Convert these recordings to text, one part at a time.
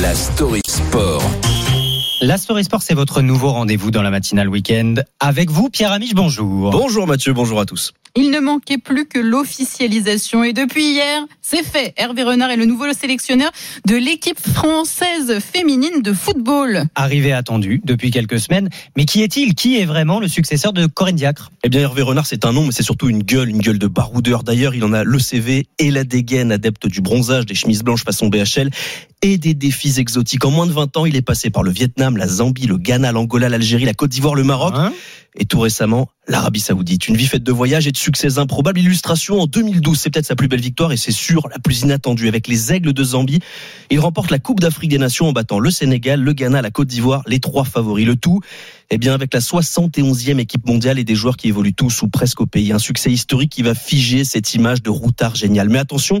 la story sport. La Story Sport, c'est votre nouveau rendez-vous dans la matinale week-end. Avec vous, Pierre Amiche, bonjour. Bonjour Mathieu, bonjour à tous. Il ne manquait plus que l'officialisation et depuis hier, c'est fait. Hervé Renard est le nouveau sélectionneur de l'équipe française féminine de football. Arrivé attendu depuis quelques semaines, mais qui est-il? Qui est vraiment le successeur de Corinne Diacre? Eh bien Hervé Renard c'est un nom mais c'est surtout une gueule, une gueule de baroudeur. D'ailleurs il en a le CV et la dégaine, adepte du bronzage, des chemises blanches façon BHL et des défis exotiques. En moins de 20 ans il est passé par le Vietnam, la Zambie, le Ghana, l'Angola, l'Algérie, la Côte d'Ivoire, le Maroc. Hein? et tout récemment l'Arabie Saoudite. Une vie faite de voyages et de succès improbables. Illustration en 2012, c'est peut-être sa plus belle victoire et c'est sûr la plus inattendue. Avec les Aigles de Zambie, il remporte la Coupe d'Afrique des Nations en battant le Sénégal, le Ghana, la Côte d'Ivoire, les trois favoris. Le tout, eh bien, avec la 71e équipe mondiale et des joueurs qui évoluent tous ou presque au pays. Un succès historique qui va figer cette image de routard génial. Mais attention,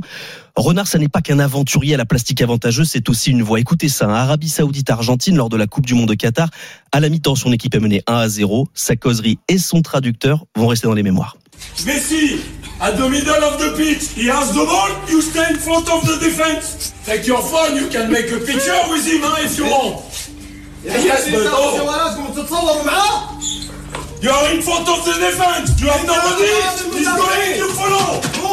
Renard, ça n'est pas qu'un aventurier à la plastique avantageuse, c'est aussi une voix. Écoutez ça, hein. Arabie Saoudite-Argentine lors de la Coupe du Monde de Qatar. À la mi-temps, son équipe est menée 1 à 0. Sa causerie et son traducteur vont rester dans les mémoires. Messi, at the middle of the pitch, he has the ball, you stay in front of the defense. Take your phone, you can make a picture with him huh, if you want. Yes, but oh, you are in front of the defense, you have nobody, he's going, you follow.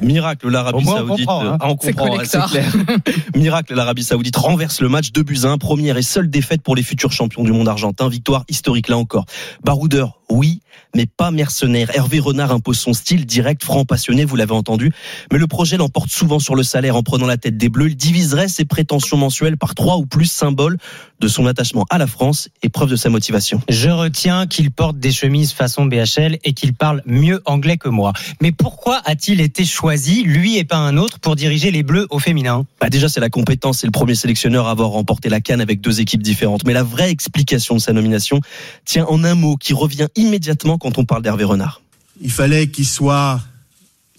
Miracle, l'Arabie Saoudite. comprend, hein. Ah, on C'est comprend, c'est collector. clair. Miracle, l'Arabie Saoudite renverse le match 2 buts à 1. Première et seule défaite pour les futurs champions du monde argentin. Victoire historique là encore. Baroudeur, oui, mais pas mercenaire. Hervé Renard impose son style direct, franc, passionné, vous l'avez entendu. Mais le projet l'emporte souvent sur le salaire en prenant la tête des Bleus. Il diviserait ses prétentions mensuelles par trois ou plus symboles de son attachement à la France et preuve de sa motivation. Je retiens qu'il porte des chemises façon BHL et qu'il parle mieux anglais que moi. Mais pourquoi a-t-il été choisi, lui et pas un autre, pour diriger les Bleus au féminin? Bah déjà, c'est la compétence. C'est le premier sélectionneur à avoir remporté la canne avec deux équipes différentes. Mais la vraie explication de sa nomination tient en un mot qui revient immédiatement quand on parle d'Hervé Renard. Il fallait qu'il soit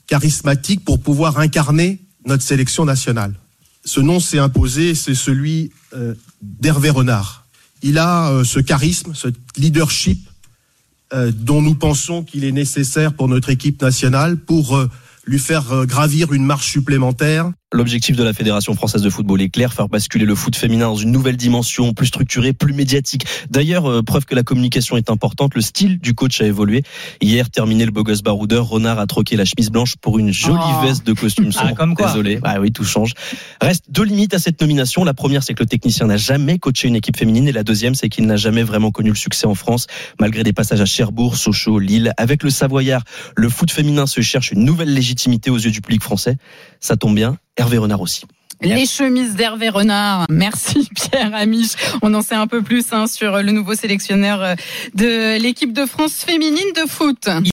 charismatique pour pouvoir incarner notre sélection nationale. Ce nom s'est imposé, c'est celui euh, d'Hervé Renard. Il a euh, ce charisme, ce leadership euh, dont nous pensons qu'il est nécessaire pour notre équipe nationale pour euh, lui faire euh, gravir une marche supplémentaire. L'objectif de la Fédération française de football est clair, faire basculer le foot féminin dans une nouvelle dimension, plus structurée, plus médiatique. D'ailleurs, euh, preuve que la communication est importante, le style du coach a évolué. Hier, terminé le beau gosse baroudeur, Renard a troqué la chemise blanche pour une jolie Oh. veste de costume sombre. Ah, comme quoi. Désolé, ah oui, tout change. Reste deux limites à cette nomination. La première, c'est que le technicien n'a jamais coaché une équipe féminine, et la deuxième, c'est qu'il n'a jamais vraiment connu le succès en France, malgré des passages à Cherbourg, Sochaux, Lille. Avec le Savoyard, le foot féminin se cherche une nouvelle légitimité aux yeux du public français. Ça tombe bien, Hervé Renard aussi. Les chemises d'Hervé Renard. Merci Pierre Amiche. On en sait un peu plus hein, sur le nouveau sélectionneur euh, de l'équipe de France féminine de foot.